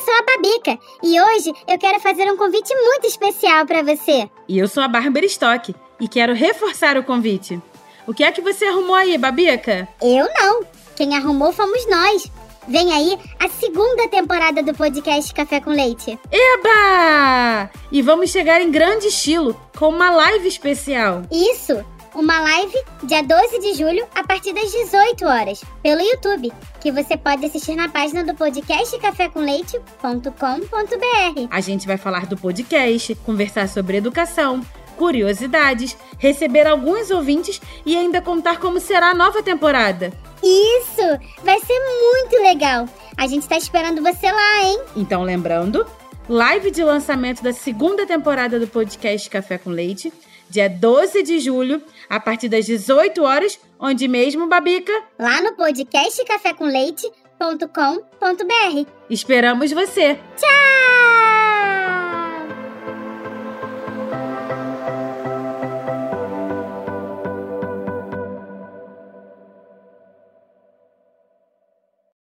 Babica e hoje eu quero fazer um convite muito especial para você. E eu sou a Bárbara Stock e quero reforçar o convite. O que é que você arrumou aí, Babica? Eu não. Quem arrumou fomos nós. Vem aí a segunda temporada do podcast Café com Leite. Eba! E vamos chegar em grande estilo com uma live especial. Isso! Uma live dia 12 de julho a partir das 18 horas pelo YouTube, que você pode assistir na página do podcast cafécomleite.com.br. A gente vai falar do podcast, conversar sobre educação, curiosidades, receber alguns ouvintes e ainda contar como será a nova temporada. Isso! Vai ser muito legal! A gente tá esperando você lá, hein? Então, lembrando, live de lançamento da segunda temporada do podcast Café com Leite, dia 12 de julho, a partir das 18 horas, onde mesmo, Babica? Lá no podcast cafécomleite.com.br. Esperamos você! Tchau!